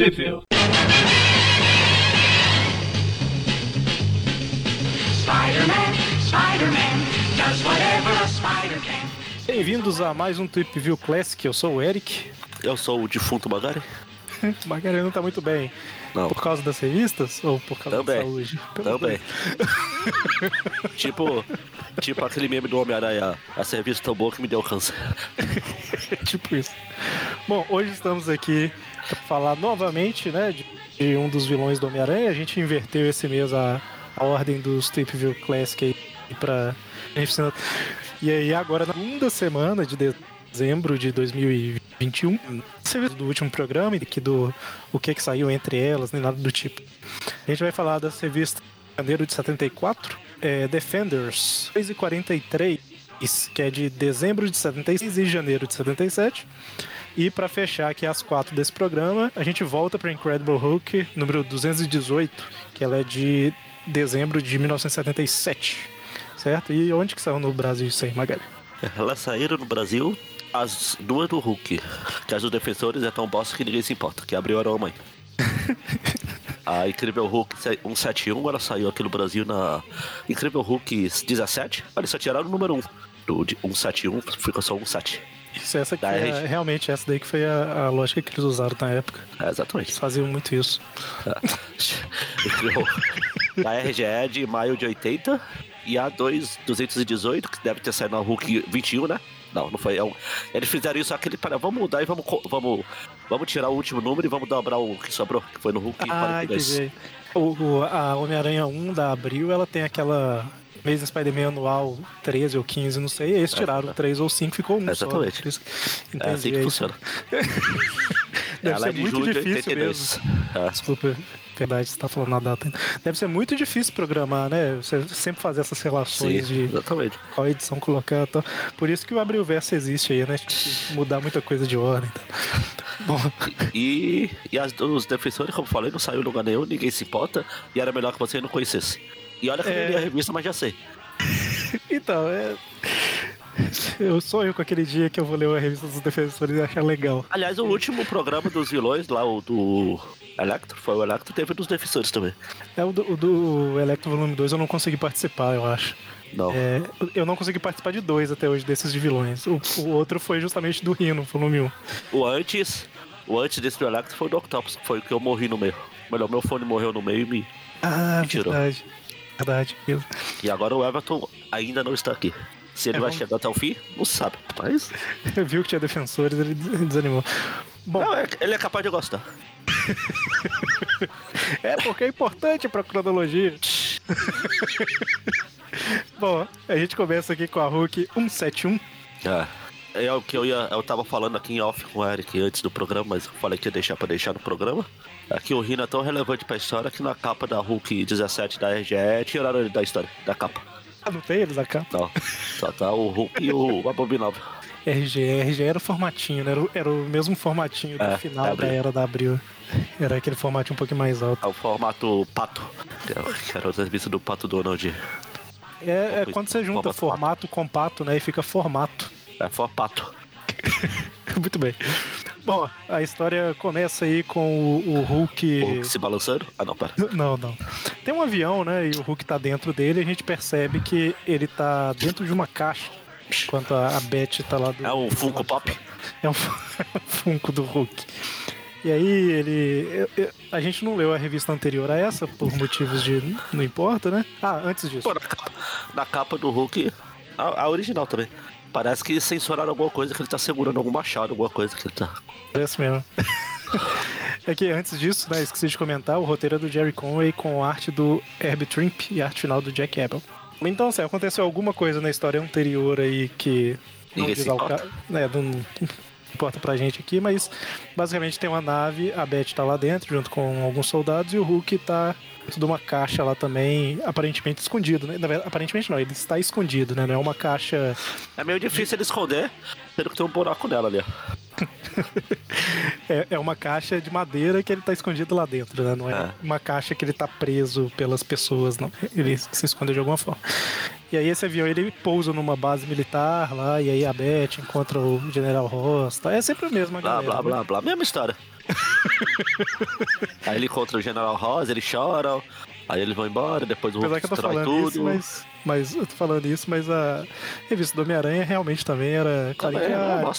Sheffield. Spider-Man, Spider-Man, does whatever a spider can. Bem-vindos a mais um Trip View Classic. Eu sou o Eric. Eu sou o defunto Magari. O Margarida não tá muito bem. Não. Por causa das revistas ou por causa Também. da saúde? Pelos Também. tipo, tipo aquele meme do Homem-Aranha. A serviço tão boa que me deu câncer. tipo isso. Bom, hoje estamos aqui falar novamente, né, de, de um dos vilões do Homem-Aranha. A gente inverteu esse mês a, a ordem dos Trip View Classic aí pra... E aí agora na segunda semana de dezembro de 2021, você viu do último programa e aqui do o que que saiu entre elas, nem nada do tipo. A gente vai falar das revistas de janeiro de 74, é, Defenders 2 e 43, que é de dezembro de 76 e janeiro de 77. E para fechar aqui as quatro desse programa, a gente volta para Incredible Hulk número 218, que ela é de dezembro de 1977. Certo? E onde que saiu no Brasil isso aí, Magali? Elas saíram no Brasil as duas do Hulk. Que as dos defensores é tão bosta que ninguém se importa. Que abriu a mãe. A Incrível Hulk 171, ela saiu aqui no Brasil na Incrível Hulk 17. Eles só tiraram o número 1 do de 171, ficou só 17. Isso, essa aqui é, realmente essa daí que foi a, a lógica que eles usaram na época. É, exatamente. Eles faziam muito isso. Incrível. a RGE é de maio de 80 e a 2 218, que deve ter saído na Hulk 21, né? Não, não foi. é um- Eles fizeram isso aquele para vamos mudar e vamos, vamos, vamos tirar o último número e vamos dobrar o que sobrou, que foi no Hulk Ah, 42. entendi. O, o- a Homem-Aranha 1 da Abril, ela tem aquela mês Spider-Man anual 13 ou 15, não sei. Eles tiraram 3 ou 5, ficou um Exatamente. só. Isso- É assim que é funciona. Deve Ela ser é de muito difícil 82. mesmo. É. Desculpa, verdade, você tá falando a data. Deve ser muito difícil programar, né? Você sempre fazer essas Sim, relações de exatamente. qual edição colocar. Então, por isso que o Abril Verso existe aí, né? Mudar muita coisa de ordem. Então. Bom, E, e as, os defensores, como eu falei, não saiu em lugar nenhum, ninguém se importa, e era melhor que você não conhecesse. E olha que eu É. não li a revista, mas já sei. então, é. Eu sonho com aquele dia que eu vou ler a revista dos defensores e achar legal. Aliás, o último programa dos vilões, lá, o do Electro, foi o Electro, teve dos defensores também. É o do, o do Electro Volume 2 eu não consegui participar, eu acho. Não. É, eu não consegui participar de dois até hoje desses de vilões. O, o outro foi justamente do Rino, volume 1. O antes, o antes desse do Electro foi o do Octopus, que foi o que eu morri no meio. Melhor, meu fone morreu no meio e me. Ah, Me tirou. verdade. Verdade. E agora o Everton ainda não está aqui. Se ele É, vai vamos- chegar até o fim, não sabe. Mas. Viu que tinha defensores, ele des- desanimou. Bom, Não, é- ele é capaz de gostar. é porque é importante pra cronologia. Bom, a gente começa aqui com a Hulk 171. É. É o que eu ia. Eu tava falando aqui em off com o Eric antes do programa, mas eu falei que ia deixar pra deixar no programa. Que o Rino é tão relevante pra história que na capa da Hulk 17 da RGE tiraram ele da história, da capa. Ah, não tem eles a capa? Não. Só tá o Hulk e o Abominável. RG, RG era o formatinho, né? Era o, era o mesmo formatinho do É, final é da era da Abril. Era aquele formatinho um pouquinho mais alto. É o formato pato. Que era o serviço do Pato Donald. É, é quando você junta Formato formato com pato, né? E fica formato. É for pato. Muito bem. Bom, a história começa aí com o, o Hulk. O Hulk se balançando. Ah, não, pera. Não, não. Tem um avião, né? E o Hulk tá dentro dele e a gente percebe que ele tá dentro de uma caixa. Enquanto a, a Beth tá lá do. É um Funko Pop. É um Funko do Hulk. E aí ele. eu- eu- a gente não leu a revista anterior a essa, por motivos de. não importa, né? Ah, antes disso. Pô, na capa, na capa do Hulk, a, a original também. Parece que censuraram alguma coisa que ele tá segurando algum machado, alguma coisa que ele tá. Parece mesmo. É que antes disso, né, esqueci de comentar, o roteiro é do Jerry Conway com arte do Herb Trimp e arte final do Jack Apple. Então, assim, aconteceu alguma coisa na história anterior aí que não Ninguém diz se importa. ca- né, não importa pra gente aqui, mas basicamente tem uma nave, a Beth tá lá dentro junto com alguns soldados e o Hulk tá dentro de uma caixa lá também, aparentemente escondido, né? Verdade, aparentemente não, ele está escondido, né? Não é uma caixa É meio difícil ele esconder, sendo que tem um buraco nela ali. É, é uma caixa de madeira que ele tá escondido lá dentro, né? Não é, É. uma caixa que ele tá preso pelas pessoas, não. Ele se esconde de alguma forma. E aí esse avião ele pousa numa base militar lá, e aí a Beth encontra o General Ross. Tá? É sempre a mesma Blá, galera. blá, né? blá, blá. Mesma história. aí ele encontra o General Ross, eles choram. Aí eles vão embora, depois o tô destrói tudo. isso, mas, mas eu tô falando isso, mas a revista do Homem-Aranha realmente também era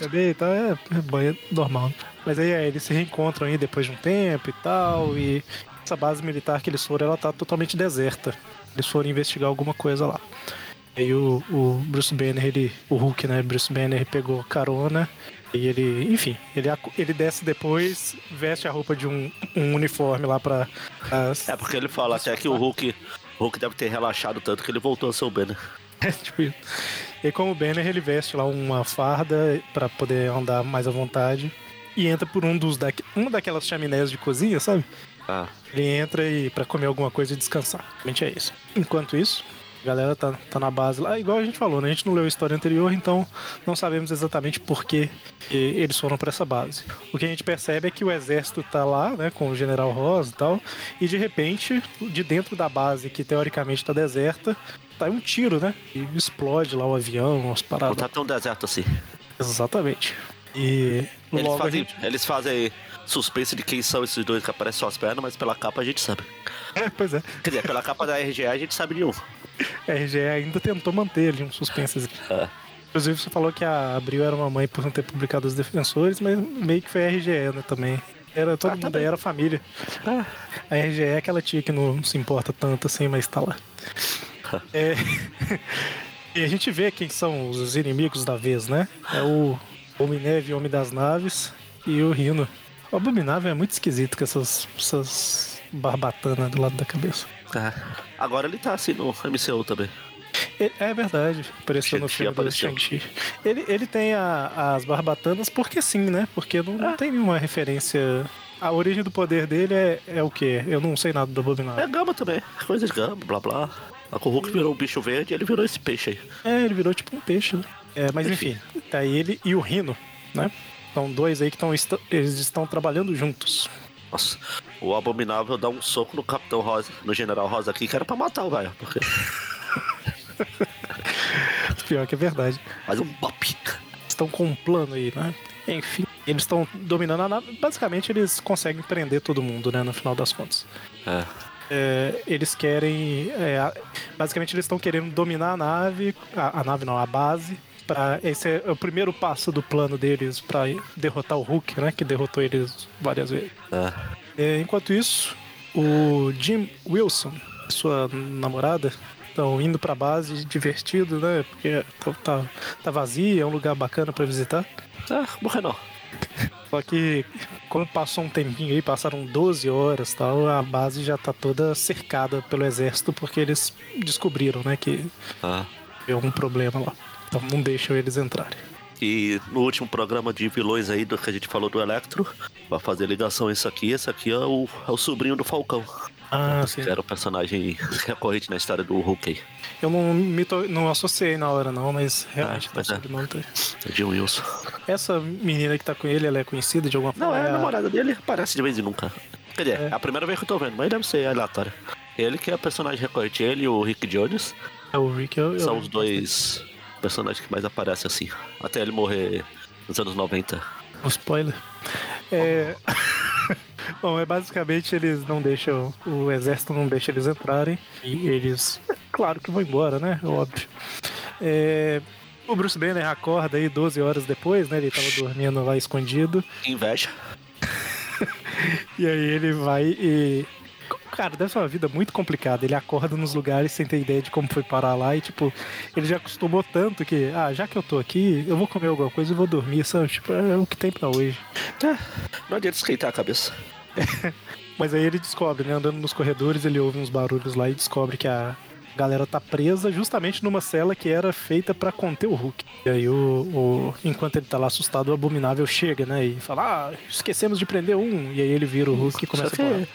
bebê e tal, é, é banho normal. Mas aí é, eles se reencontram aí depois de um tempo e tal, e essa base militar que eles foram, ela tá totalmente deserta. Eles foram investigar alguma coisa lá. Aí o, o Bruce Banner, ele, o Hulk, né, Bruce Banner pegou carona e ele, enfim, ele, ele desce depois, veste a roupa de um, um uniforme lá pra... as- É porque ele fala até que o Hulk, o Hulk deve ter relaxado tanto que ele voltou a ser o Banner. É, tipo isso. E como o Banner, ele veste lá uma farda pra poder andar mais à vontade. E entra por um dos daqui... uma daquelas chaminés de cozinha, sabe? Ah, Ele entra e para comer alguma coisa e descansar. Realmente é isso. Enquanto isso, a galera tá, tá na base lá. Igual a gente falou, né? A gente não leu a história anterior, então não sabemos exatamente por que eles foram pra essa base. O que a gente percebe é que o exército tá lá, né? Com o General Ross e tal. E de repente, de dentro da base, que teoricamente tá deserta, tá um tiro, né? E explode lá o avião, as não paradas. tá tão deserto assim. Exatamente. E Eles fazem, gente... eles fazem suspense de quem são esses dois que aparecem só as pernas, mas pela capa a gente sabe. É, pois é. Quer dizer, pela capa da RGA a gente sabe de um. A RGE ainda tentou manter ali um suspense. É. Inclusive, você falou que a Abril era uma mãe por não ter publicado os defensores, mas meio que foi a RGE, né, também. Era, todo Ah, mundo aí era família. Ah, A RGE é aquela tia que não se importa tanto assim, mas tá lá. É, E a gente vê quem são os inimigos da vez, né? É o Homem-Neve, Homem das Naves e o Rino. O Abominável é muito esquisito com essas, essas barbatanas do lado da cabeça. é. Agora ele tá assim no MCU também. Ele- é verdade, apareceu no filme do apareceu. Shang-Chi. Ele, ele tem a- as barbatanas porque sim, né? Porque não, Ah. não tem nenhuma referência. A origem do poder dele é, é o quê? Eu não sei nada do É Abominável. gama também. Coisa de gama, blá blá. A Hulk virou um bicho verde e ele virou esse peixe aí. É, ele virou tipo um peixe, né? É, mas enfim, tá ele e o Rino, né? São dois aí que estão eles estão trabalhando juntos. Nossa, o Abominável dá um soco no Capitão Rosa, no General Rosa aqui, que era pra matar o velho. Porque Pior que é verdade. faz um bop. Estão com um plano aí, né? Enfim, eles estão dominando a nave. Basicamente, eles conseguem prender todo mundo, né? No final das contas. É. É, eles querem. é, basicamente, eles estão querendo dominar a nave. A, a nave não, a base. Pra, esse é o primeiro passo do plano deles pra derrotar o Hulk, né? Que derrotou eles várias vezes. É. É, enquanto isso, o Jim Wilson e sua namorada estão indo pra base divertido, né? Porque tá, tá, vazia, é um lugar bacana pra visitar. Ah, morrer não. Só que, como passou um tempinho aí, passaram 12 horas tal, a base já tá toda cercada pelo exército porque eles descobriram, né, que Ah. deu algum problema lá. Então não deixam eles entrarem. E no último programa de vilões aí que a gente falou do Electro, vai fazer ligação isso aqui. Esse aqui é o, é o sobrinho do Falcão. Ah, sim. Que era o personagem recorrente na história do Hulk. Eu não, me to- não associei na hora não, mas realmente Ah, tá mas é. sobrenome tá aí. É Jim Wilson. Essa menina que tá com ele, ela é conhecida de alguma Não, forma? é a namorada dele, aparece de vez em nunca. Quer dizer, É. é a primeira vez que eu tô vendo, mas deve ser aleatório. Ele que é o personagem recorrente, ele e o Rick Jones É o Rick. Eu, eu são lembro os dois personagens que mais aparecem assim. Até ele morrer nos anos 90. bastante. Um spoiler. É... Bom, é basicamente eles não deixam. O exército não deixa eles entrarem. E eles. Claro que vão embora, né? Óbvio. É, O Bruce Banner acorda aí 12 horas depois, né? Ele tava dormindo lá escondido. Inveja. E aí ele vai e. Cara, deve ser uma vida muito complicada. Ele acorda nos lugares sem ter ideia de como foi parar lá e, tipo, ele já acostumou tanto que, ah, já que eu tô aqui, eu vou comer alguma coisa e vou dormir, sabe? Tipo, é o que tem pra hoje. É, não adianta esquentar a cabeça. Mas aí ele descobre, né? Andando nos corredores, ele ouve uns barulhos lá e descobre que a galera tá presa justamente numa cela que era feita pra conter o Hulk. E aí, o, o- enquanto ele tá lá assustado, o Abominável chega, né? E fala, ah, esquecemos de prender um. E aí ele vira o Hulk e começa a falar.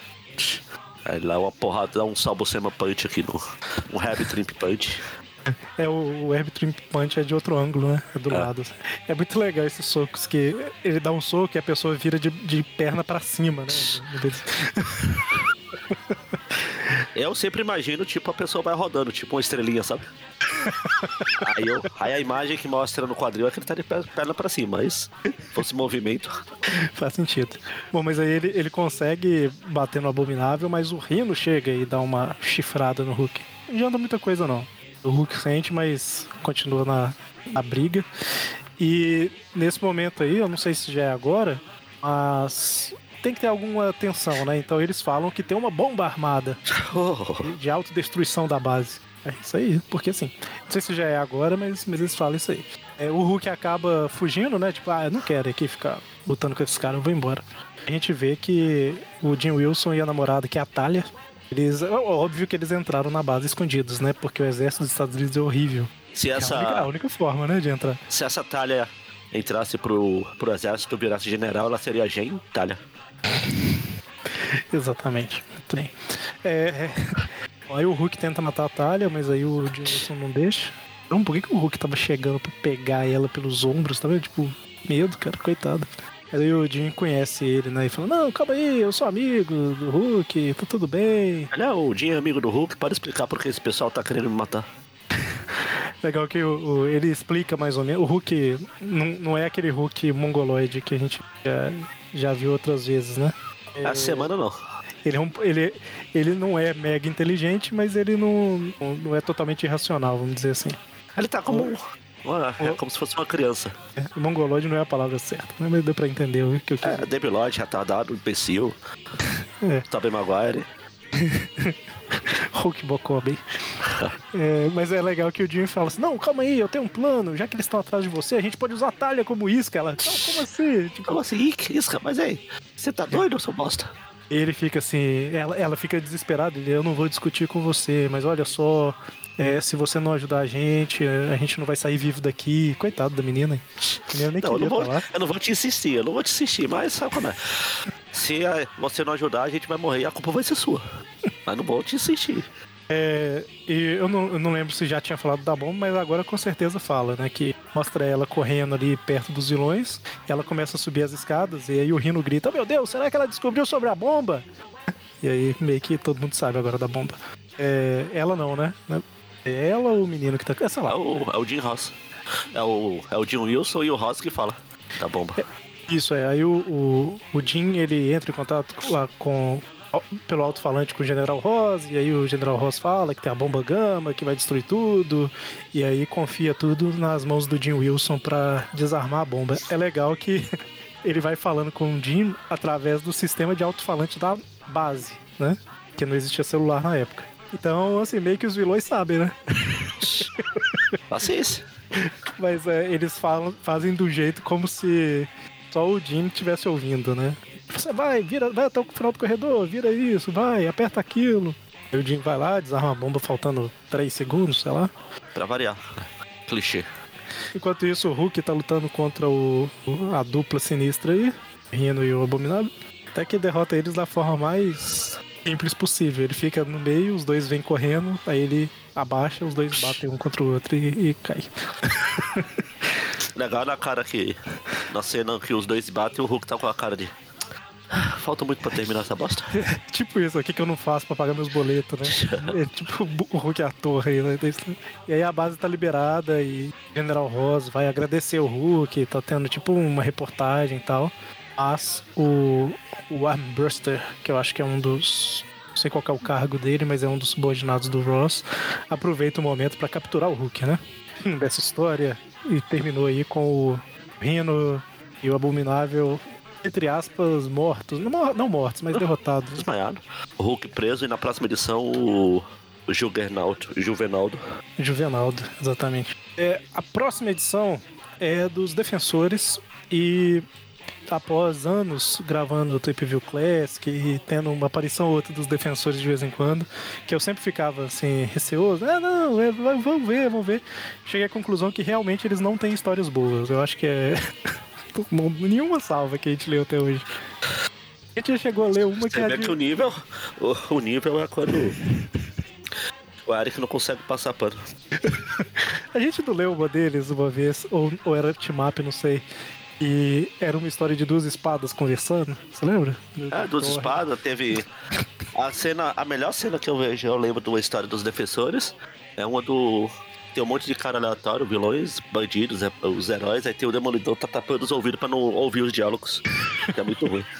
Aí lá uma porrada, dá um salvo-sema punch aqui no. Um heavy trimp punch. É, o, o Herb Trimp Punch é de outro ângulo, né? É do É. lado. É muito legal esses socos que ele dá um soco e a pessoa vira de, de perna pra cima, né? Eu sempre imagino, tipo, a pessoa vai rodando, tipo uma estrelinha, sabe? aí, eu, aí a imagem que mostra no quadril é que ele tá de per- perna pra cima, mas fosse movimento. Faz sentido. Bom, mas aí ele, ele consegue bater no abominável, mas o Rino chega e dá uma chifrada no Hulk. Não adianta muita coisa, não. O Hulk sente, mas continua na, na briga. E nesse momento aí, eu não sei se já é agora, mas tem que ter alguma tensão, né? Então eles falam que tem uma bomba armada Oh, de autodestruição da base. É isso aí, porque assim, não sei se já é agora, mas, mas eles falam isso aí. É, o Hulk acaba fugindo, né? Tipo, ah, eu não quero aqui ficar lutando com esses caras, eu vou embora. A gente vê que o Jim Wilson e a namorada, que é a Talia, eles. é Óbvio que eles entraram na base escondidos, né? Porque o exército dos Estados Unidos é horrível. se É a única, a essa, única forma, né, de entrar. se essa talha entrasse pro, pro exército, virasse general, ela seria Gen Talha. Exatamente. Muito bem. É, é, Aí o Hulk tenta matar a Talia, mas aí o Jim Wilson não deixa. Não, por que, que o Hulk tava chegando pra pegar ela pelos ombros, tá vendo? Tipo, medo, cara, coitado. Aí o Jim conhece ele, né? E fala, não, calma aí, eu sou amigo do Hulk, tá tudo bem. Olha, o Jim é amigo do Hulk, pode explicar por que esse pessoal tá querendo me matar. Legal que o, o- ele explica mais ou menos. O Hulk não, não é aquele Hulk mongoloide que a gente já, já viu outras vezes, né? Essa semana não. Ele, é um- ele, ele não é mega inteligente, mas ele não, não é totalmente irracional, vamos dizer assim. Ele tá como. é como se fosse uma criança. É, Mongoloide não é a palavra certa, né? mas deu pra entender o que eu quis. É, debilóide, retardado, imbecil. É. Tobey Maguire. Hulk Bokobi. É, mas é legal que o Jim fala assim: Não, calma aí, eu tenho um plano. Já que eles estão atrás de você, a gente pode usar a talha como isca. Ela, não, como assim? Tipo, Como assim? Isso, Mas ei, você tá doido, seu bosta? ele fica assim, ela, ela fica desesperada. Ele, eu não vou discutir com você, mas olha só, é, se você não ajudar a gente, é, a gente não vai sair vivo daqui. Coitado da menina. menina nem Não, eu queria não, vou, falar. eu não vou te insistir, eu não vou te insistir, mas sabe como é? Se você não ajudar, a gente vai morrer e a culpa vai ser sua. Mas não vou te insistir. É, e eu não, eu não lembro se já tinha falado da bomba, mas agora com certeza fala, né? Que mostra ela correndo ali perto dos vilões, ela começa a subir as escadas, e aí o Rino grita: Meu Deus, será que ela descobriu sobre a bomba? E aí meio que todo mundo sabe agora da bomba. É, ela não, né? É ela ou o menino que tá. É, sei É lá. o, é o Jim Ross. É o, é o Jim Wilson e o Ross que fala da bomba. Isso é. Aí o, o, o Jim ele entra em contato lá com pelo alto-falante com o General Ross, e aí o General Ross fala que tem a bomba gama, que vai destruir tudo, e aí confia tudo nas mãos do Jim Wilson pra desarmar a bomba. É legal que ele vai falando com o Jim através do sistema de alto-falante da base, né? Que não existia celular na época. Então, assim, meio que os vilões sabem, né? Paciência. Mas é, eles falam, fazem do jeito como se só o Jim estivesse ouvindo, né? Você vai, vira, vai até o final do corredor, vira isso, vai, aperta aquilo. Aí o Jim vai lá, desarma a bomba faltando 3 segundos, sei lá. Pra variar. Clichê. Enquanto isso, o Hulk tá lutando contra o, a dupla sinistra aí, Rino e o Abominável. Até que derrota eles da forma mais simples possível. Ele fica no meio, os dois vêm correndo, aí ele abaixa, os dois batem um contra o outro e, e cai. Legal na cara que. Na cena que os dois batem, o Hulk tá com a cara de. "Ah, Falta muito pra terminar essa bosta. tipo isso, o que, que eu não faço pra pagar meus boletos, né? É tipo o Hulk ator aí, né? E aí a base tá liberada e General Ross vai agradecer o Hulk, tá tendo tipo uma reportagem e tal. Mas o, o Armbuster, que eu acho que é um dos. Não sei qual que é o cargo dele, mas é um dos subordinados do Ross, aproveita o momento pra capturar o Hulk, né? Dessa história. E terminou aí com o Rino e o Abominável, entre aspas, mortos. Não, não mortos, mas derrotados. Desmaiado. O Hulk preso e na próxima edição o. O Juggernaut, o Juvenaldo. Juvenaldo, exatamente. É, a próxima edição é dos Defensores e após anos gravando o Tape View Classic e tendo uma aparição ou outra dos Defensores de vez em quando, que eu sempre ficava assim, receoso, ah não, é, vamos ver, vamos ver. Cheguei à conclusão que realmente eles não têm histórias boas. Eu acho que é nenhuma salva que a gente leu até hoje. A gente já chegou a ler uma que é de... que o nível. O, o nível é quando. O Eric não consegue passar pano. A gente não leu uma deles uma vez, ou, ou era team-up, não sei. E era uma história de duas espadas conversando, você lembra? É, duas Thor. espadas, teve. A cena, a melhor cena que eu vejo, eu lembro de uma história dos defensores, é uma do. Tem um monte de cara aleatório, vilões, bandidos, é, os heróis, aí tem o Demolidor tá tapando os ouvidos pra não ouvir os diálogos. Que é muito ruim.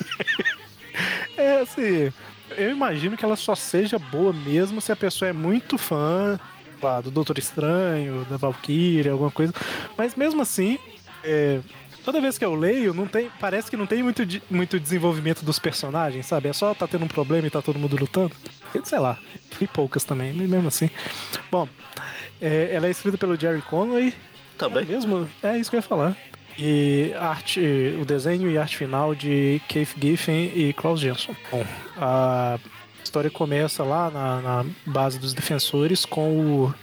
É assim, eu imagino que ela só seja boa mesmo se a pessoa é muito fã lá, do Doutor Estranho, da Valkyrie, alguma coisa. Mas mesmo assim, é, toda vez que eu leio, não tem, parece que não tem muito, muito desenvolvimento dos personagens, sabe? É só tá tendo um problema e tá todo mundo lutando. Sei lá, e poucas também, mesmo assim. Bom, é, ela é escrita pelo Jerry Conway, Também. é mesmo? É isso que eu ia falar. E arte, o desenho e arte final de Keith Giffen e Klaus Jensen. Bom, a história começa lá na, na base dos defensores com o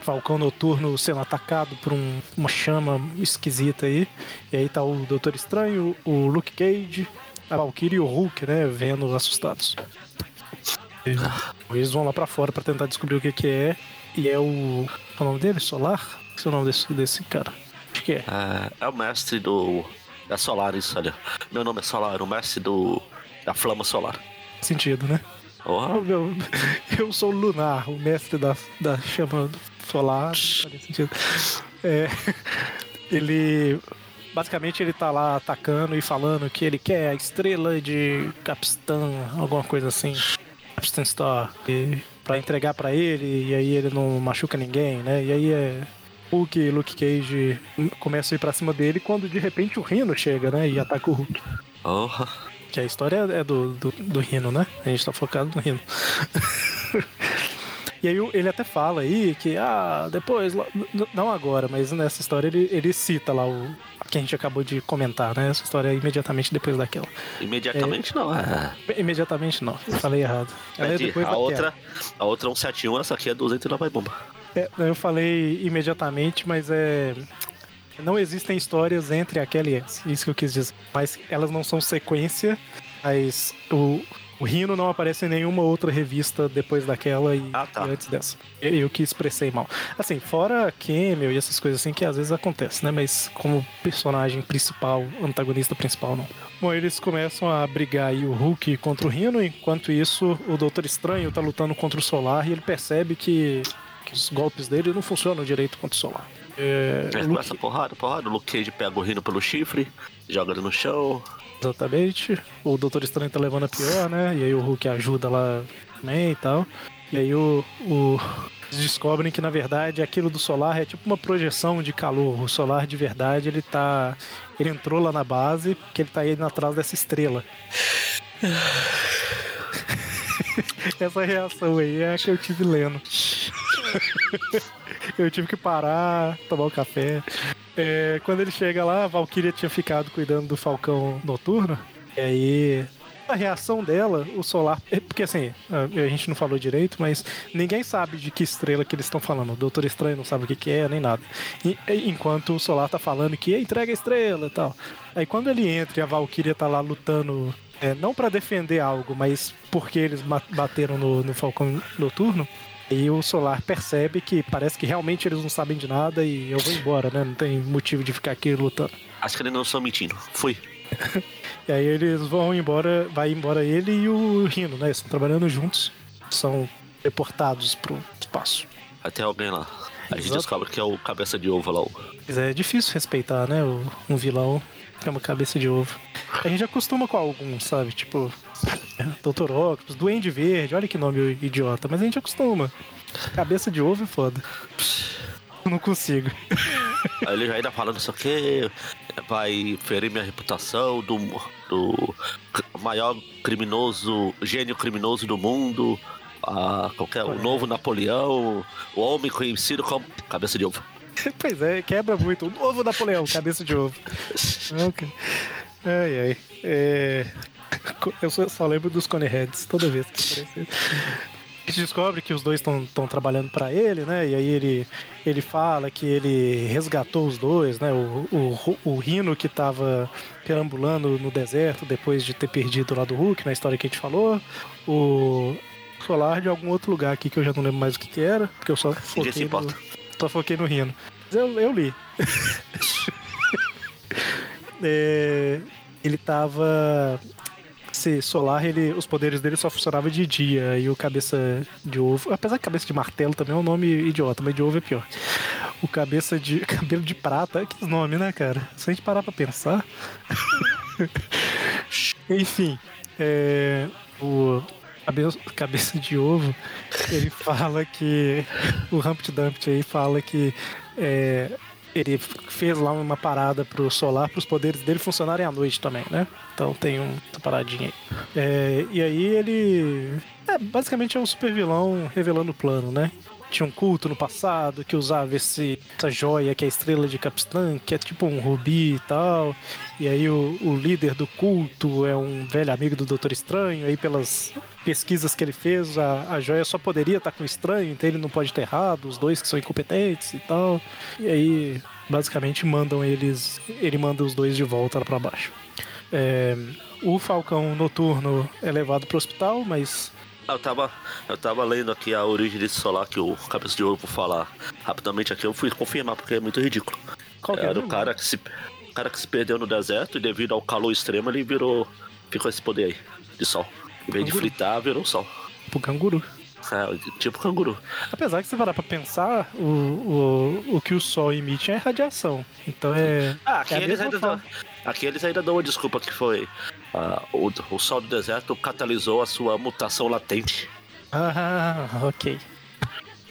Falcão Noturno sendo atacado por um- uma chama esquisita aí. E aí tá o Doutor Estranho, o Luke Cage, a Valkyrie e o Hulk, né, vendo assustados. Eles vão lá pra fora pra tentar descobrir o que que é. E é o... qual é o nome dele? Solar? Esse é o nome desse, desse cara. Acho que é. É, é o mestre do. É Solaris, olha. Meu nome é Solar, o mestre do. da Flama Solar. Sentido, né? Oh, Ah, meu, eu sou o Lunar, o mestre da, da chama solar. Faz sentido. É, ele. Basicamente ele tá lá atacando e falando que ele quer a estrela de Capistão, alguma coisa assim. Capstan Star. E, pra entregar pra ele, e aí ele não machuca ninguém, né? E aí é. Hulk e Luke Cage começam a ir pra cima dele quando de repente o Rhino chega, né? E ataca o Hulk. oh. Que a história é do, do, do Rino, né? A gente tá focado no Rino. e aí ele até fala aí que, ah, depois, não agora, mas nessa história ele, ele cita lá o que a gente acabou de comentar, né? Essa história é imediatamente depois daquela. Imediatamente não, é. Imediatamente não, falei errado. Ela é depois a daquela. outra, a outra é um 71, essa aqui é 200 e lá vai bomba. É, eu falei imediatamente, mas é. Não existem histórias entre aquela e essa. Isso que eu quis dizer. Mas elas não são sequência, mas o, o Rino não aparece em nenhuma outra revista depois daquela e, Ah, tá. e antes dessa. Eu, que expressei mal. Assim, fora Camel e essas coisas assim que às vezes acontecem, né? Mas como personagem principal, antagonista principal, não. Bom, eles começam a brigar aí o Hulk contra o Rino, enquanto isso o Doutor Estranho tá lutando contra o Solar e ele percebe que, que os golpes dele não funcionam direito contra o Solar. É, o começa a Luke- porrada, porrada. O Luke Cage pega o Rino pelo chifre, joga ele no chão. Exatamente. O Doutor Estranho tá levando a pior, né? E aí o Hulk ajuda lá também e tal. E aí o, o- eles descobrem que na verdade aquilo do solar é tipo uma projeção de calor. O solar de verdade ele tá. Ele entrou lá na base porque ele tá indo atrás dessa estrela. Essa reação aí é a que eu tive lendo. Eu tive que parar, tomar um café. É, quando ele chega lá, a Valkyria tinha ficado cuidando do Falcão Noturno. E aí, a reação dela, o Solar. é, Porque assim, a gente não falou direito, mas ninguém sabe de que estrela que eles estão falando. O Doutor Estranho não sabe o que, que é, nem nada. E- enquanto o Solar tá falando que entrega a estrela e tal. Aí quando ele entra e a Valkyria tá lá lutando. é, não pra defender algo, mas porque eles bateram no, no Falcão Noturno. E o Solar percebe que parece que realmente eles não sabem de nada e eu vou embora, né? Não tem motivo de ficar aqui lutando. Acho que eles não estão mentindo. Fui. E aí eles vão embora, vai embora ele e o Rino, né? Estão trabalhando juntos, são deportados pro espaço. Ter alguém lá. A gente Exato. descobre que é o cabeça de ovo lá. o- Mas é difícil respeitar, né? Um vilão que é uma cabeça de ovo. A gente acostuma com alguns, sabe? Tipo, Dr. Octopus, Duende Verde, olha que nome idiota, mas a gente acostuma. Cabeça de ovo é foda. Não consigo. Aí ele já ainda fala não sei o que, vai ferir minha reputação do, do maior criminoso, gênio criminoso do mundo, a, qualquer, o novo Napoleão, o homem conhecido como cabeça de ovo. Pois é, quebra muito. O novo Napoleão, cabeça de ovo. Ai, ai. É... Eu só, só lembro dos Coneheads toda vez que. A gente descobre que os dois estão trabalhando pra ele, né? E aí ele, ele fala que ele resgatou os dois, né? O, o, o Rino que tava perambulando no deserto depois de ter perdido lá do Hulk, na história que a gente falou. O Solar de algum outro lugar aqui que eu já não lembro mais o que, que era, porque eu só foquei no, só foquei no Rino. Mas eu, eu li. É, ele tava esse Solar, ele, os poderes dele só funcionavam de dia. E o Cabeça de Ovo. Apesar que Cabeça de Martelo também é um nome idiota, mas de ovo é pior. O Cabeça de. Cabelo de Prata, que nome, né, cara? Se a gente parar pra pensar. Enfim, é, o cabeça, de ovo, ele fala que o Humpty Dumpty aí fala que é, ele fez lá uma parada pro solar para os poderes dele funcionarem à noite também, né? Então tem um, uma paradinha aí. É, e aí ele é, basicamente é um super vilão revelando o plano, né? Tinha um culto no passado que usava esse, essa joia que é a estrela de Capistã, que é tipo um rubi e tal. E aí o, o, líder do culto é um velho amigo do Doutor Estranho. Aí pelas pesquisas que ele fez, a, a joia só poderia estar com o estranho, então ele não pode ter errado, os dois que são incompetentes e tal. E aí basicamente mandam eles, ele manda os dois de volta para baixo. É, o Falcão Noturno é levado para o hospital, mas eu tava, eu tava lendo aqui a origem desse solar que o Cabeça de Ouro vou falar rapidamente aqui. Eu fui confirmar porque é muito ridículo. Qual que é Era o cara que se, o cara que se perdeu no deserto e devido ao calor extremo ele virou, ficou esse poder aí de sol. Em vez de fritar, virou sol. Tipo canguru. É, tipo canguru. Apesar que se parar pra pensar, o, o, o que o sol emite é radiação. Então é. Ah, aqui, é eles, ainda dão, aqui eles ainda dão uma desculpa que foi uh, o, o sol do deserto catalisou a sua mutação latente. Ah, ok.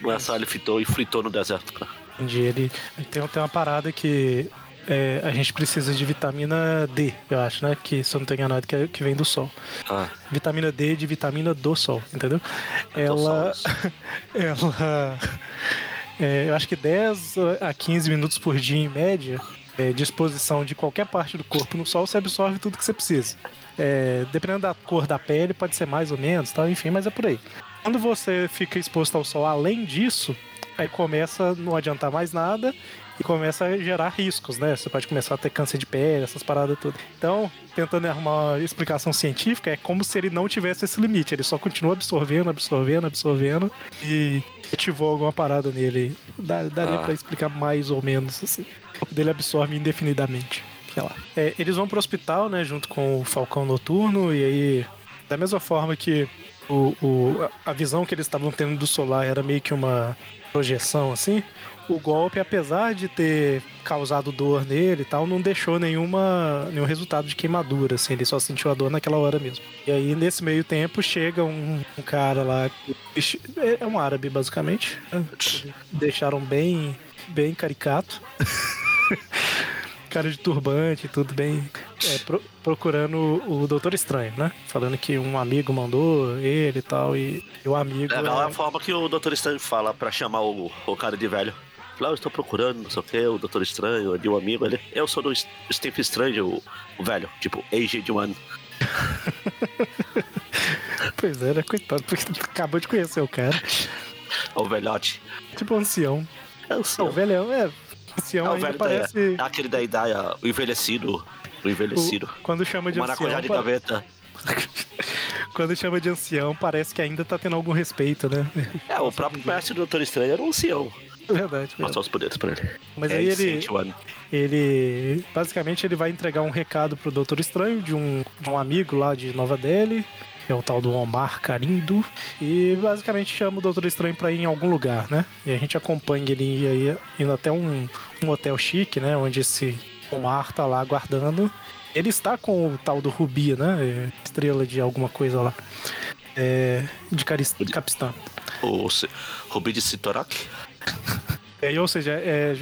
Não é só ele fritou e fritou no deserto, cara. Entendi. Ele tem, tem uma parada que é, a gente precisa de vitamina D, eu acho, né? Que se eu não tenho enganado, que, é, que vem do sol. Ah. Vitamina D de vitamina do sol, entendeu? Ela. ela. É, eu acho que 10 a 15 minutos por dia em média é, de exposição de qualquer parte do corpo no sol, você absorve tudo que você precisa. É, dependendo da cor da pele, pode ser mais ou menos, tal, enfim, mas é por aí. Quando você fica exposto ao sol além disso, aí começa a não adiantar mais nada e começa a gerar riscos, né? Você pode começar a ter câncer de pele, essas paradas tudo. Então, tentando arrumar uma explicação científica, é como se ele não tivesse esse limite. Ele só continua absorvendo, absorvendo, absorvendo e ativou alguma parada nele. Daria ah. pra explicar mais ou menos assim. Corpo dele absorve indefinidamente. Sei lá. É, eles vão pro hospital, né? Junto com o Falcão Noturno e aí... Da mesma forma que o, o, a visão que eles estavam tendo do solar era meio que uma projeção, assim o golpe, apesar de ter causado dor nele e tal, não deixou nenhuma, nenhum resultado de queimadura, assim, ele só sentiu a dor naquela hora mesmo. E aí, nesse meio tempo, chega um, um cara lá, é um árabe, basicamente, deixaram bem, bem caricato. cara de turbante, tudo bem. É, pro, procurando o, Doutor Estranho, né? Falando que um amigo mandou ele e tal, e, e o amigo. É a é... forma que o Doutor Estranho fala para chamar o, o cara de velho. Lá eu estou procurando, não sei o que, o Doutor Estranho, de um amigo. Ele, eu sou do Steve Strange, o, o velho, tipo, Aged One. pois é, né? Coitado, porque acabou de conhecer o cara. O velhote. Tipo ancião. É ancião. O velhão, é. Ancião é, velho parece... Da, aquele da idade, o envelhecido. O envelhecido. O, quando chama de o ancião... de gaveta. quando chama de ancião, parece que ainda tá tendo algum respeito, né? É, o próprio mestre do Doutor Estranho era um ancião. Verdade. Mostrar os poderes pra ele. Mas é aí ele, ele. Basicamente, ele vai entregar um recado pro Doutor Estranho de um, de um amigo lá de Nova Delhi. Que é o tal do Omar Carindo. E basicamente chama o Doutor Estranho pra ir em algum lugar, né? E a gente acompanha ele aí, indo até um, um hotel chique, né? Onde esse Omar tá lá aguardando. Ele está com o tal do Rubi, né? Estrela de alguma coisa lá. É, de Capistã. O Rubi de Sitorak? É, ou seja, é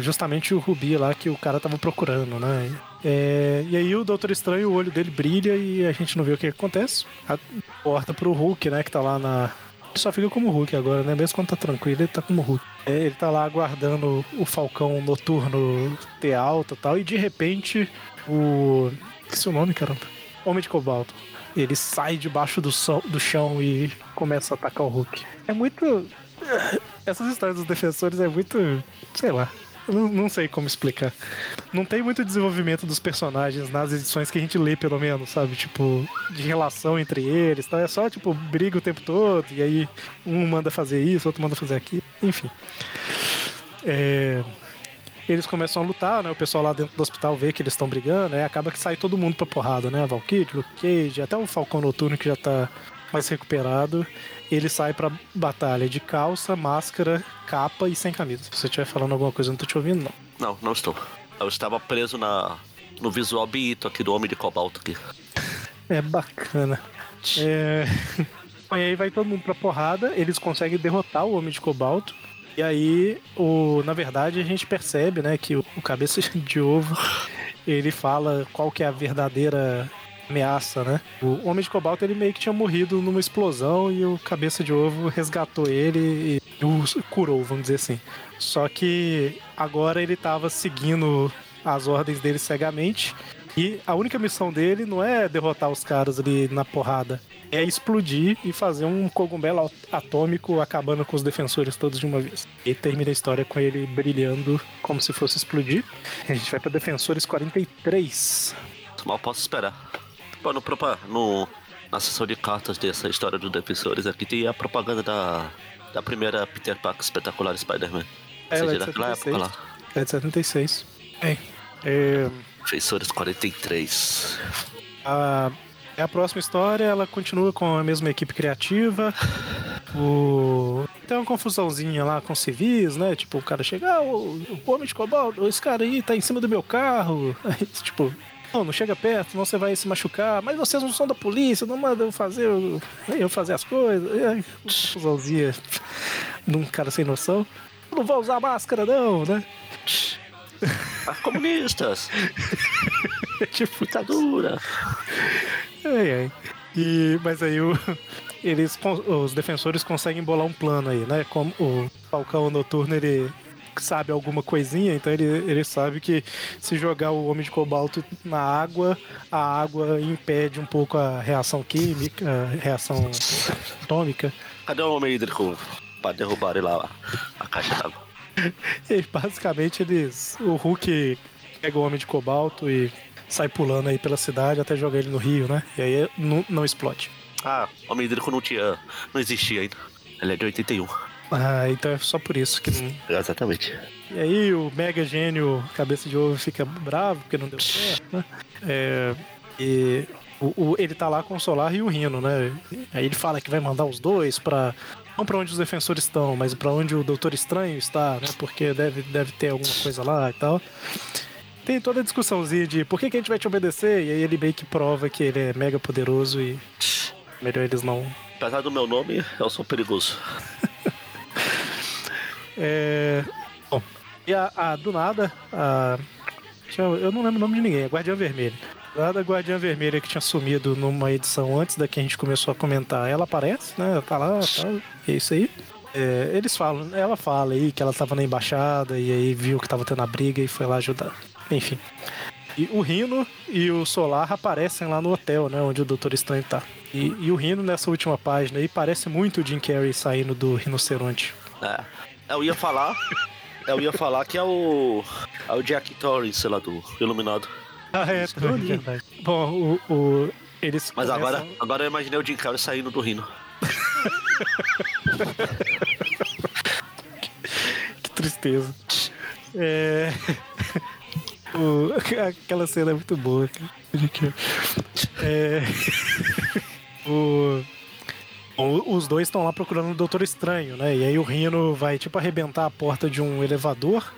justamente o Rubi lá que o cara tava procurando, né? É, e aí o Doutor Estranho, o olho dele brilha e a gente não vê o que acontece. A, porta pro Hulk, né, que tá lá na... Ele só fica como Hulk agora, né? Mesmo quando tá tranquilo, ele tá como Hulk. É, ele tá lá aguardando o Falcão Noturno ter alta e tal, e de repente o... Esqueci o nome, caramba. Homem de Cobalto. Ele sai debaixo do, sol, do chão e começa a atacar o Hulk. É muito essas histórias dos defensores é muito. sei lá. Não, sei como explicar. Não tem muito desenvolvimento dos personagens nas edições que a gente lê, pelo menos, sabe? Tipo, de relação entre eles, tá? É só, tipo, briga o tempo todo, e aí um manda fazer isso, outro manda fazer aquilo. Enfim. É... eles começam a lutar, né? O pessoal lá dentro do hospital vê que eles estão brigando, né? Acaba que sai todo mundo pra porrada, né? A Valkyrie, Luke Cage, até o Falcão Noturno que já tá mais recuperado. Ele sai pra batalha de calça, máscara, capa e sem camisa. Se você estiver falando alguma coisa, eu não tô te ouvindo, não. Não, não estou. Eu estava preso na, no visual bito aqui do Homem de Cobalto aqui. É bacana. É... E aí vai todo mundo pra porrada, eles conseguem derrotar o Homem de Cobalto. E aí, o, na verdade, a gente percebe, né, que o, o cabeça de ovo, ele fala qual que é a verdadeira ameaça, né? O Homem de Cobalto, ele meio que tinha morrido numa explosão e o cabeça de ovo resgatou ele e o curou, vamos dizer assim. Só que agora ele tava seguindo as ordens dele cegamente e a única missão dele não é derrotar os caras ali na porrada, é explodir e fazer um cogumelo atômico acabando com os defensores todos de uma vez. E termina a história com ele brilhando como se fosse explodir. A gente vai para Defensores 43. Mal posso esperar. No, no, na sessão de cartas dessa história dos defensores aqui tem a propaganda da, da primeira Peter Parker espetacular Spider-Man. É, Ou é época lá. É de 76. Bem, é, Defensores 43. a, é a próxima história, ela continua com a mesma equipe criativa. O... Tem uma confusãozinha lá com civis, né? Tipo, o cara chega, ah, o, o homem de cobalto, esse cara aí tá em cima do meu carro. Aí, tipo, não, não chega perto, senão você vai se machucar. Mas vocês não são da polícia, não mandam fazer, eu fazer as coisas. Aí, confusãozinha de um cara sem noção. Não vou usar máscara, não, né? Mas comunistas! tipo, Ditadura! Ai, ai. E, mas aí o- eles, os defensores conseguem bolar um plano aí, né? Como o Falcão Noturno ele sabe alguma coisinha, então ele, ele sabe que se jogar o Homem de Cobalto na água, a água impede um pouco a reação química, a reação atômica. Cadê o homem hídrico pra derrubar lá a caixa d'água? E basicamente eles. O Hulk pega o Homem de Cobalto e sai pulando aí pela cidade até jogar ele no rio, né? E aí não, não explode. Ah, homem hídrico não tinha. não existia ainda. Ele é de 81. Ah, então é só por isso que não. Exatamente. E aí o mega gênio cabeça de ovo fica bravo porque não deu certo, né? É, e o, o- ele tá lá com o Solar e o Rino, né? Aí ele fala que vai mandar os dois pra. Não pra onde os defensores estão, mas pra onde o Doutor Estranho está, né? Porque deve, deve ter alguma coisa lá e tal. Tem toda a discussãozinha de por que, que a gente vai te obedecer, e aí ele meio que prova que ele é mega poderoso e melhor eles não Apesar do meu nome, eu sou perigoso. É. Bom, e a, a- do nada, a. Eu, não lembro o nome de ninguém, a Guardiã Vermelha. Do nada, a Guardiã Vermelha que tinha sumido numa edição antes da que a gente começou a comentar, ela aparece, né? Tá lá, tá, é isso aí. É, eles falam, ela fala aí que ela tava na embaixada e aí viu que tava tendo a briga e foi lá ajudar. Enfim. E o Rino e o Solar aparecem lá no hotel, né? Onde o Doutor Estranho tá. E, e o Rino nessa última página aí parece muito o Jim Carrey saindo do rinoceronte. É. Eu ia falar. Eu ia falar que é o. É o Jack Torrance lá do Iluminado. Ah, é, também, é verdade. Bom, o, o- eles. Mas começam- agora, agora eu imaginei o Jim Carrey saindo do Rino. Que tristeza. É. o- Aquela cena é muito boa. É. o... Os dois estão lá procurando o Doutor Estranho, né? E aí o Rino vai, tipo, arrebentar a porta de um elevador.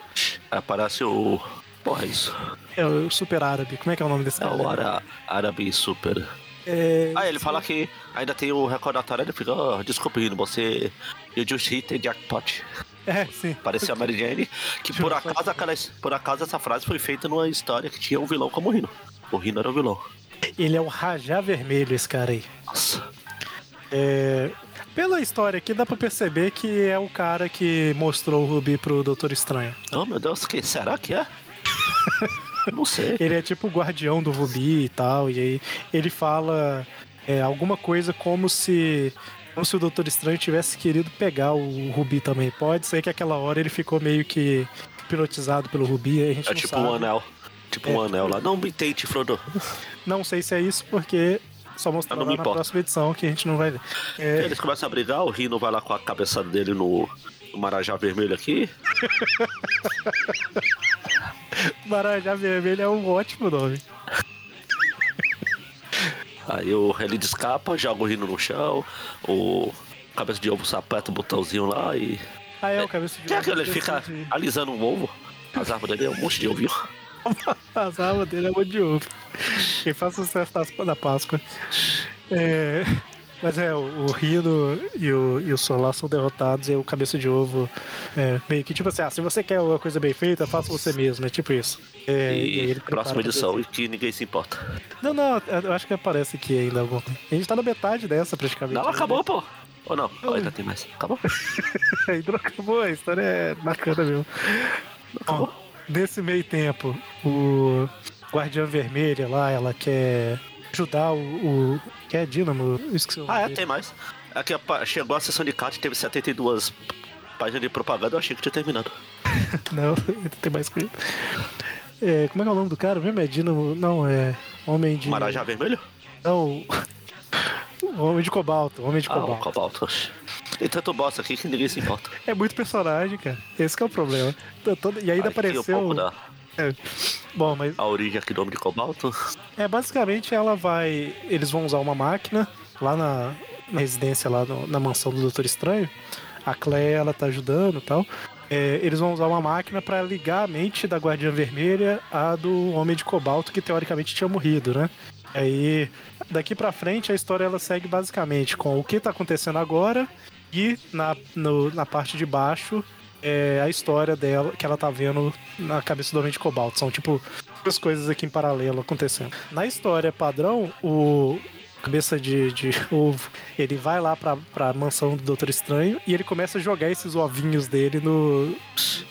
Aparece o. Porra, é isso. É o Super Árabe. Como é que é o nome desse É cara? o Ara, Árabe Super. É... Ah, ele fala que ainda tem o recordatório, ele fica, oh, desculpe, Rino, você. You just hit a jackpot. É, sim. Parecia a Mary Jane, que por acaso, aquela, por acaso essa frase foi feita numa história que tinha um vilão como o Rino. O Rino era o vilão. Ele é o Rajá Vermelho, esse cara aí. Nossa. É, Pela história aqui, dá pra perceber que é o cara que mostrou o Rubi pro Doutor Estranho. Oh meu Deus, que será que é? Não sei. Ele é tipo o guardião do Rubi e tal, e aí ele fala é, alguma coisa como se. Como se o Doutor Estranho tivesse querido pegar o Rubi também. Pode ser que aquela hora ele ficou meio que hipnotizado pelo Rubi, aí a gente É tipo sabe. um anel. Tipo um anel lá. Não me tente, Frodo. Não sei se é isso, porque só me na importa. próxima edição que a gente não vai ver. É, Eles começam a brigar, o Rino vai lá com a cabeça dele no, Marajá Vermelho aqui. Marajá Vermelho é um ótimo nome. Aí o ele escapa, joga o Rino no chão, o cabeça de ovo sapeta o botãozinho lá e. Ah, é o cabeça de é que ele ovo, fica de- alisando um ovo? As árvores dele é um monte de ovinho. As armas dele é muito de ovo. Quem faz sucesso da Páscoa. É, mas é, o, o Rino e o, e o Solar são derrotados e o Cabeça de Ovo é, meio que tipo assim, ah, se você quer uma coisa bem feita, faça você mesmo, é tipo isso. É, E ele prepara próxima edição, e que ninguém se importa. Não, não, eu acho que aparece aqui ainda algum. A gente tá na metade dessa praticamente. Não, né? acabou, pô. Ou não? Oh, ainda tem mais. Acabou? Ainda não acabou, a história é bacana mesmo. Bom, nesse meio tempo, o Guardiã Vermelha lá, ela quer ajudar o. o que é Dínamo? Esqueci o Ah, é, tem mais. Aqui chegou a sessão de carta e teve 72 páginas de propaganda, eu achei que tinha terminado. Não, tem mais coisa. É, como é que é o nome do cara mesmo? É Dínamo? Não, é. Homem de. Marajá Vermelho? Não. Homem de cobalto, homem de Ah. Cobalto. Tem tanto bosta aqui que ninguém se importa. É muito personagem, cara. Esse que é o problema. Todo- E ainda Aqui apareceu. É. Bom, mas a origem aqui do nome de Cobalto. É, basicamente ela vai. Eles vão usar uma máquina lá na, na residência, lá no- na mansão do Doutor Estranho. A Clé, ela tá ajudando e tal. É, eles vão usar uma máquina para ligar a mente da Guardiã Vermelha à do Homem de Cobalto, que teoricamente tinha morrido, né? Aí, daqui pra frente, a história ela segue basicamente com o que tá acontecendo agora e na, no- na parte de baixo é a história dela que ela tá vendo na cabeça do Homem de Cobalto. São tipo duas coisas aqui em paralelo acontecendo. Na história padrão, o cabeça de, de ovo, ele vai lá pra, pra mansão do Doutor Estranho e ele começa a jogar esses ovinhos dele no,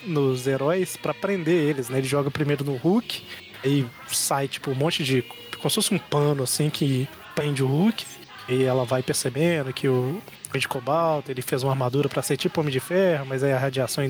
nos heróis pra prender eles, né? Ele joga primeiro no Hulk, aí sai tipo um monte de. como se fosse um pano assim que prende o Hulk. E ela vai percebendo que o de Cobalto, ele fez uma armadura pra ser tipo Homem de Ferro, mas aí a radiação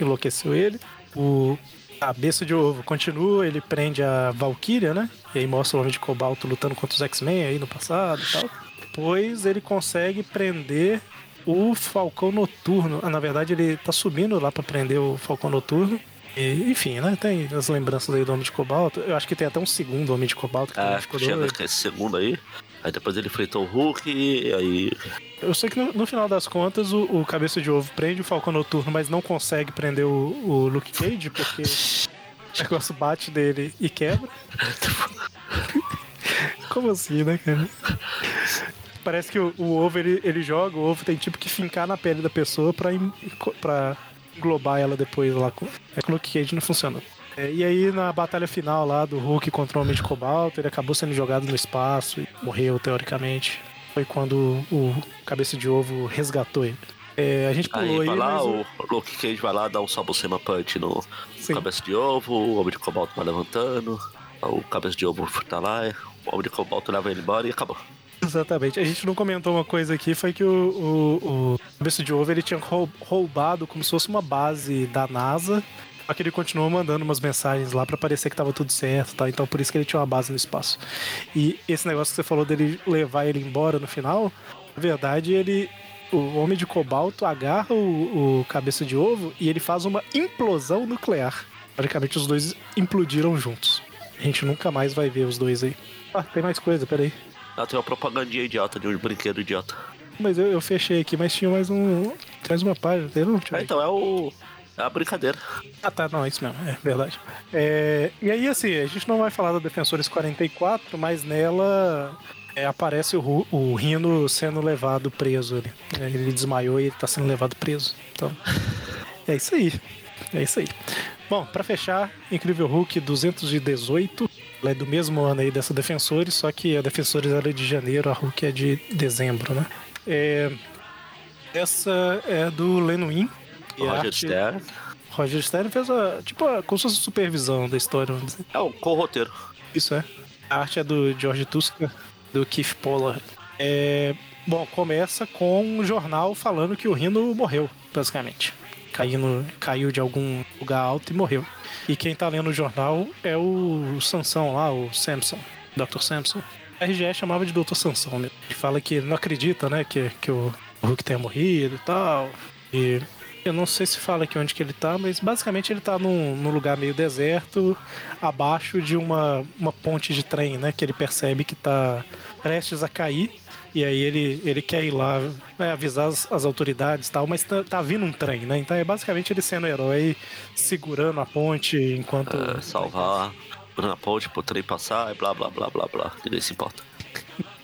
enlouqueceu ele. O cabeça de ovo continua, ele prende a Valkyria, né? E aí mostra o Homem de Cobalto lutando contra os X-Men aí no passado e tal. Depois ele consegue prender o Falcão Noturno. Ah, na verdade ele tá subindo lá pra prender o Falcão Noturno. E, enfim, né? Tem as lembranças aí do Homem de Cobalto. Eu acho que tem até um segundo Homem de Cobalto que É, também ficou chega doido. esse segundo aí. Aí depois ele enfrentou o Hulk, e aí. Eu sei que no, no final das contas o, o Cabeça de Ovo prende o Falcão Noturno, mas não consegue prender o, o Luke Cage, porque o negócio bate dele e quebra. Como assim, né, cara? Parece que o, o ovo ele, ele joga, o ovo tem tipo que fincar na pele da pessoa pra, pra englobar ela depois lá. É que o Luke Cage não funciona. É, e aí na batalha final lá do Hulk contra o Homem de Cobalto, ele acabou sendo jogado no espaço e morreu teoricamente. Foi quando o Cabeça de Ovo resgatou ele. É, a gente Aí pulou aí, vai lá, mas o Luke Cage vai lá, dá um Sabocema Punch no Sim. cabeça de ovo, o Homem de Cobalto vai levantando, o cabeça de ovo tá lá, o Homem de Cobalto leva ele embora e acabou. Exatamente. A gente não comentou uma coisa aqui, foi que o, o, o Cabeça de Ovo ele tinha rou- roubado como se fosse uma base da NASA. Só que ele continuou mandando umas mensagens lá pra parecer que tava tudo certo, tá? Então por isso que ele tinha uma base no espaço. E esse negócio que você falou dele levar ele embora no final, na verdade ele. O Homem de Cobalto agarra o, o Cabeça de Ovo e ele faz uma implosão nuclear. Praticamente os dois implodiram juntos. A gente nunca mais vai ver os dois aí. Ah, tem mais coisa, peraí. Ah, tem uma propagandinha idiota de um brinquedo idiota. Mas eu, eu fechei aqui, mas tinha mais um. Mais uma página. Não. Ah, então é o. É a brincadeira. Ah, tá, não, é isso mesmo, é verdade. É, e aí, assim, a gente não vai falar da Defensores 44, mas nela é, aparece o, o Rino sendo levado preso ali. Ele desmaiou e ele tá sendo levado preso. Então, é isso aí. É isso aí. Bom, pra fechar, Incrível Hulk 218. Ela é do mesmo ano aí dessa Defensores, só que a Defensores era de janeiro, a Hulk é de dezembro, né? É, essa é do e a Roger arte- Stern. Roger Stern fez a, tipo, a, como se fosse supervisão da história, vamos dizer. É o co-roteiro. Isso é. A arte é do George Tuska, do Keith Pollard. É, bom, começa com um jornal falando que o Rino morreu, basicamente. Caindo, caiu de algum lugar alto e morreu. E quem tá lendo o jornal é o Sansão lá, o Samson, Dr. Samson. A RGE chamava de Dr. Sansão mesmo. Ele fala que ele não acredita, né, que, que o Hulk tenha morrido e tal. E Eu não sei se fala aqui onde que ele tá, mas basicamente ele tá num, num lugar meio deserto, abaixo de uma, uma ponte de trem, né? Que ele percebe que tá prestes a cair. E aí ele, ele quer ir lá né, avisar as, as autoridades e tal, mas tá, tá vindo um trem, né? Então é basicamente ele sendo herói, segurando a ponte enquanto. É, salvar na ponte pro trem passar e blá blá blá blá blá. Ninguém se importa.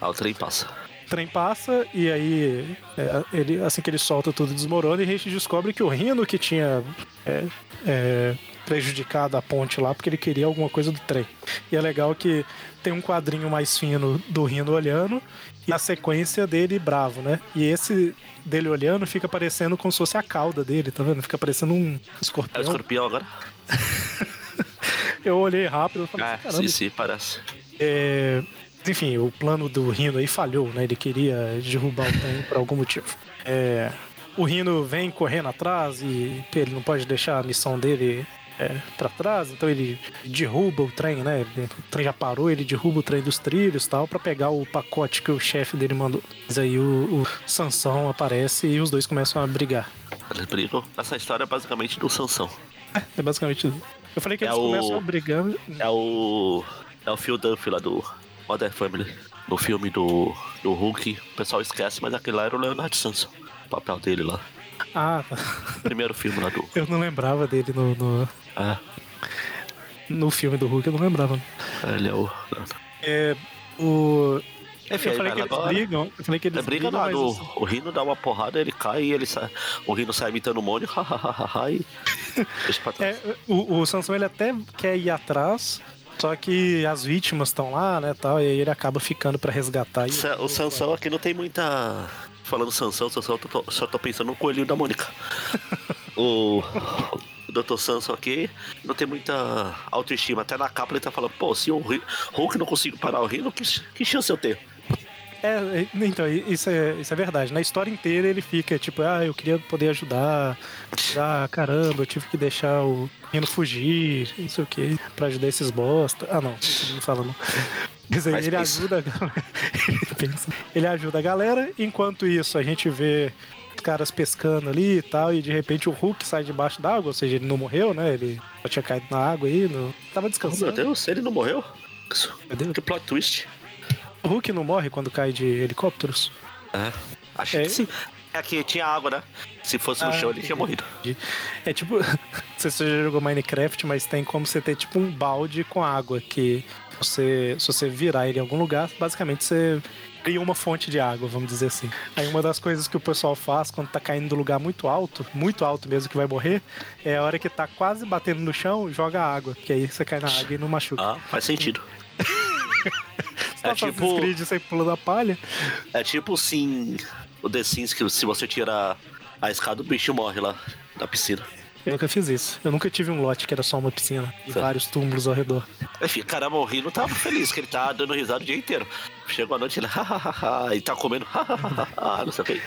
Ah, o trem passa. O trem passa e aí é, ele, assim que ele solta tudo desmorona e a gente descobre que o Rino que tinha é, é, prejudicado a ponte lá porque ele queria alguma coisa do trem. E é legal que tem um quadrinho mais fino do Rino olhando e a sequência dele bravo, né? E esse dele olhando fica parecendo como se fosse a cauda dele, tá vendo? Fica parecendo um É o escorpião. escorpião agora? Eu olhei rápido e falei, É, caramba, sim, sim, parece. É, enfim, o plano do Rino aí falhou, né? Ele queria derrubar o trem por algum motivo. É, o Rino vem correndo atrás e ele não pode deixar a missão dele é, para trás, então ele derruba o trem, né? O trem já parou, ele derruba o trem dos trilhos e tal para pegar o pacote que o chefe dele mandou. Mas aí o, o Sansão aparece e os dois começam a brigar. Eles brigam. Essa história é basicamente do Sansão. É basicamente isso. Eu falei que É eles o- começam a brigar. É o. É o Phil Dunphy lá do Modern Family. No filme do, do Hulk, o pessoal esquece, mas aquele lá era o Leonard Sanson. O papel dele lá. Ah, tá. Primeiro filme lá do. eu não lembrava dele no, no, É, no filme do Hulk, eu não lembrava. ele é o. É, o. Enfim, eu falei que eles agora. brigam. Eu falei que eles É briga brigam, nada, mas o, assim, o Rino dá uma porrada, ele cai e ele sai. O Rino sai imitando o Mônio, hahaha, e deixa pra trás. é, o, o Sansão ele até quer ir atrás, só que as vítimas estão lá, né, tal, e aí ele acaba ficando pra resgatar. E Sa- O Sansão aqui não tem muita. Falando Sansão, Sansão, eu tô- só tô pensando no coelhinho da Mônica. o. O Dr. Sansão aqui não tem muita autoestima. Até na capa ele tá falando, pô, se o Hulk não consigo parar o Rino, que, que chance eu tenho? É, é, então, isso é, isso é verdade. Na história inteira ele fica tipo, ah, eu queria poder ajudar. Ah, caramba, eu tive que deixar o Rino fugir, não sei o que, pra ajudar esses bosta. Ah, não, não fala não. Mas aí Mas ele pensa. ajuda a galera. ele, ajuda a galera, enquanto isso a gente vê os caras pescando ali e tal, e de repente o Hulk sai debaixo d'água, ou seja, ele não morreu, né? Ele só tinha caído na água aí, no... tava Oh, meu descansando. Deus, ele não morreu? Isso, Meu Deus. Que plot twist. Hulk não morre quando cai de helicópteros? É, acho É. que sim. É que tinha água, né? Se fosse no Ah, chão, ele tinha morrido. É tipo, você já jogou Minecraft, mas tem como você ter tipo um balde com água que você, se você virar ele em algum lugar, basicamente você cria uma fonte de água, vamos dizer assim. Aí uma das coisas que o pessoal faz quando tá caindo do lugar muito alto, muito alto mesmo que vai morrer, é a hora que tá quase batendo no chão, joga água, que aí você cai na água e não machuca. Ah, faz sentido. Tá é tipo- Creed, você pula da palha. É tipo sim. O The Sims que se você tira a escada, o bicho morre lá na piscina. Eu nunca fiz isso. Eu nunca tive um lote que era só uma piscina e vários túmulos ao redor. Enfim, caramba, o Rino tava feliz, que ele tá dando risada o dia inteiro. Chegou a noite, ele e tá comendo não sei o que.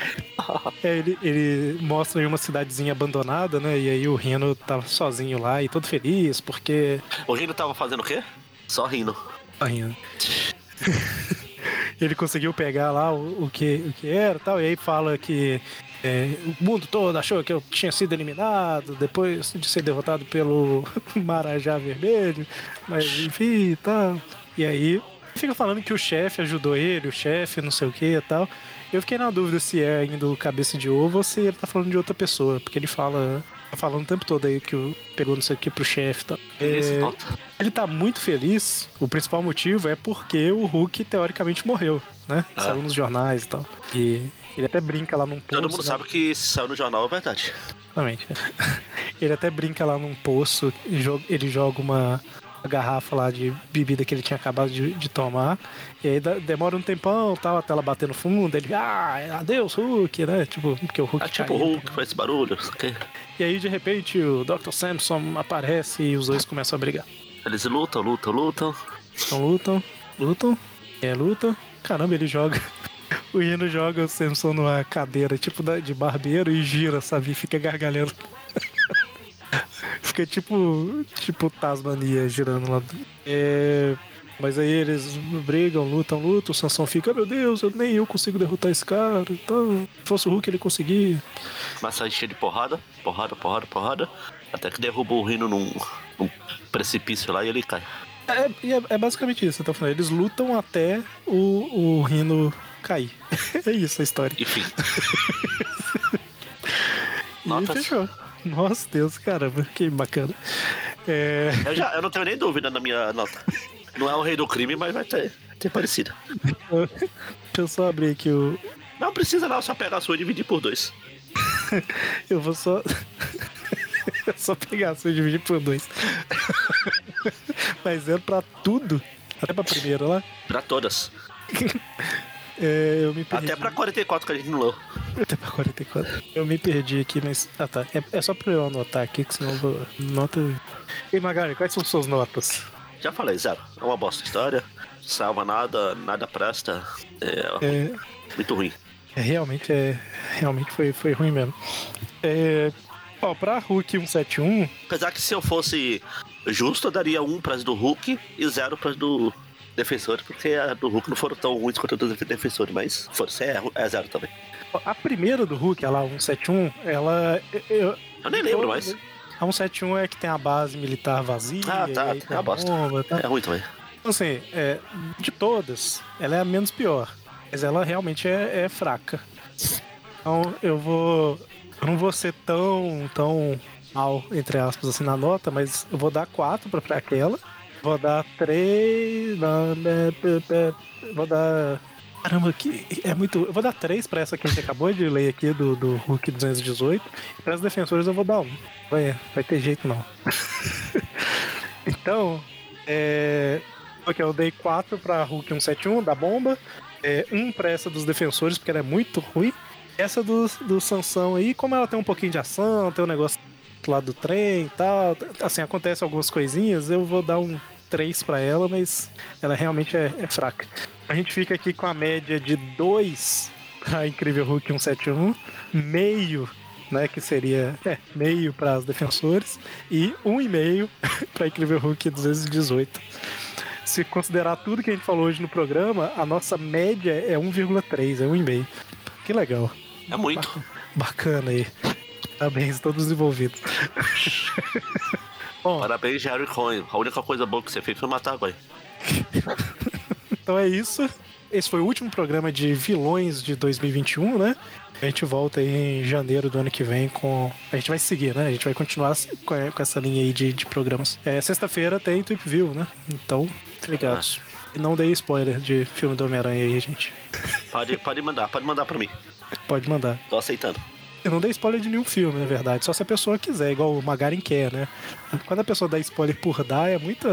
É, ele, ele mostra aí uma cidadezinha abandonada, né? E aí o Reno tá sozinho lá e todo feliz, porque. O Rino tava fazendo o quê? Só rindo. Tá rindo. ele conseguiu pegar lá o, o que, o que era tal, e aí fala que é, o mundo todo achou que eu tinha sido eliminado depois de ser derrotado pelo Marajá Vermelho, mas enfim e tal. E aí fica falando que o chefe ajudou ele, o chefe, não sei o que e tal. Eu fiquei na dúvida se é ainda o cabeça de ovo ou se ele tá falando de outra pessoa, porque ele fala. Tá falando o tempo todo aí que o, pegou não sei o que pro chefe e se É, nota. ele tá muito feliz. O principal motivo é porque o Hulk teoricamente morreu, né? Ah. Saiu nos jornais e tal. E ele até brinca lá num poço. Todo mundo né? sabe que se saiu no jornal é verdade. Exatamente. Ele até brinca lá num poço, ele joga uma, uma garrafa lá de bebida que ele tinha acabado de, de tomar. E aí demora um tempão, tal, até ela bater no fundo. Ele, ah, adeus, Hulk, né? Tipo, porque o Hulk É tipo o caiu. Hulk, faz esse barulho, não sei o quê. E aí, de repente, o Dr. Samson aparece e os dois começam a brigar. Eles lutam, lutam, lutam. Então lutam, lutam, é, lutam. Caramba, ele joga. O Rino joga o Samson numa cadeira tipo de barbeiro e gira, sabe? E fica gargalhando. Fica tipo. Tipo Tasmania girando lá. É, Mas aí eles brigam, lutam, lutam. O Sansão fica, meu Deus, eu, nem eu consigo derrotar esse cara. Então, se fosse o Hulk, ele conseguia. Começa a encher de porrada, porrada, porrada, porrada. Até que derruba o Rino num, num precipício lá e ele cai. É, é, é basicamente isso, então Eles lutam até o, o Rino cair. é isso a história. Enfim. E Notas? fechou. Nossa, Deus, caramba, que bacana. É, Eu, já, eu não tenho nem dúvida na minha nota. Não é o rei do crime, mas vai ter, ter parecido. deixa eu só abrir aqui o. Não precisa não, só pegar a sua e dividir por dois. Eu vou só. só pegar a sua e dividir por dois. Mas é pra tudo. Até pra primeira lá. Pra todas. É, eu me perdi. Até pra 44 que a gente não leu. Até pra 44. Eu me perdi aqui, mas. Ah tá. É, é só pra eu anotar aqui, que senão eu vou. Nota. E Magari, quais são suas notas? Já falei, zero. É uma bosta história. Salva nada, nada presta. É, É, muito ruim. é, realmente é. Realmente foi, foi ruim mesmo. É. Ó, pra Hulk 171, Apesar que se eu fosse justo, eu daria um pras do Hulk e zero pras do Defensores, porque a do Hulk não foram tão ruins quanto a do Defensores, mas foram, é, é zero também. a primeira do Hulk, ela 171, ela. Eu, Eu nem lembro mais. A 171 é que tem a base militar vazia. Ah, tá, é a bosta. bomba, tá? É ruim também. Então, assim, é, de todas, ela é a menos pior. Mas ela realmente é, é fraca. Então eu vou. Eu não vou ser tão, tão mal, entre aspas, assim, na nota, mas eu vou dar 4 pra, pra aquela. Vou dar 3. Vou dar. Caramba, que é muito. Eu vou dar 3 pra essa que a gente acabou de ler aqui do, do Hulk 218. E os defensores eu vou dar 1. Vai, vai ter jeito não. então, é. Ok, eu dei 4 pra Hulk 171 da bomba. É, um pra essa dos defensores, porque ela é muito ruim. Essa do, do Sansão aí, como ela tem um pouquinho de ação, tem um negócio lá do trem e tal, assim, acontece algumas coisinhas, eu vou dar um 3 pra ela, mas ela realmente é, é fraca. A gente fica aqui com a média de 2 pra Incrível Hulk 171, meio, né, que seria é, meio para os defensores, e 1,5 pra Incrível Hulk 218 se considerar tudo que a gente falou hoje no programa, a nossa média é 1,3, é 1,5. Que legal. É muito. Bacana aí. Parabéns, todos envolvidos. Bom, Parabéns, Jerry Cohen. A única coisa boa que você fez foi matar agora. então é isso. Esse foi o último programa de vilões de 2021, né? A gente volta aí em janeiro do ano que vem com. A gente vai seguir, né? A gente vai continuar com com essa linha aí de, de programas. É, Sexta-feira tem Tweep View, né? Então, ligados. E não dei spoiler de filme do Homem-Aranha aí, gente. Pode, pode mandar, pode mandar pra mim. Pode mandar. Tô aceitando. Eu não dei spoiler de nenhum filme, na verdade. Só se a pessoa quiser, igual o Magarin quer, né? Quando a pessoa dá spoiler por dar, é muita.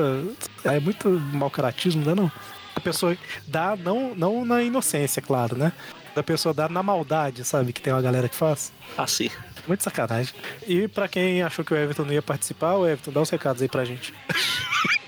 É muito mau caratismo, não é não? A pessoa dá não, não na inocência, claro, né? A pessoa dá na maldade, sabe? Que tem uma galera que faz. Assim. Muito sacanagem. E pra quem achou que o Everton não ia participar, o Everton, dá os recados aí pra gente.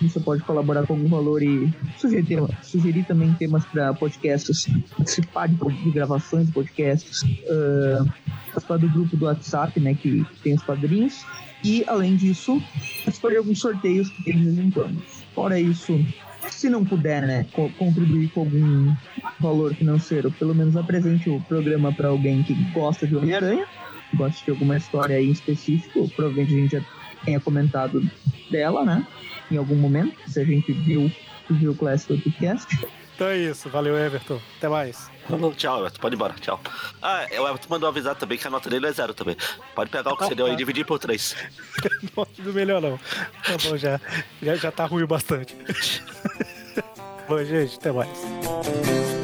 Você pode colaborar com algum valor e sugerir, sugerir também temas para podcasts, participar de, de gravações de podcasts, ah, participar do grupo do WhatsApp, né, que tem os padrinhos. E, além disso, participar de alguns sorteios que tem de vez em quando. Fora isso, se não puder, né, co- contribuir com algum valor financeiro, pelo menos apresente o programa para alguém que gosta de Homem-Aranha, gosta de alguma história aí em específico, provavelmente a gente já tenha comentado dela, né? Em algum momento, se a gente viu, viu o Classic Podcast. Então é isso. Valeu, Everton. Até mais. Tchau, Everton. Pode ir embora. Tchau. Ah, o Everton mandou avisar também que a nota dele é zero também. Pode pegar o que você deu aí e dividir por três. Não, não melhor não. Tá bom, já, já, já tá ruim bastante. bom, gente, até mais.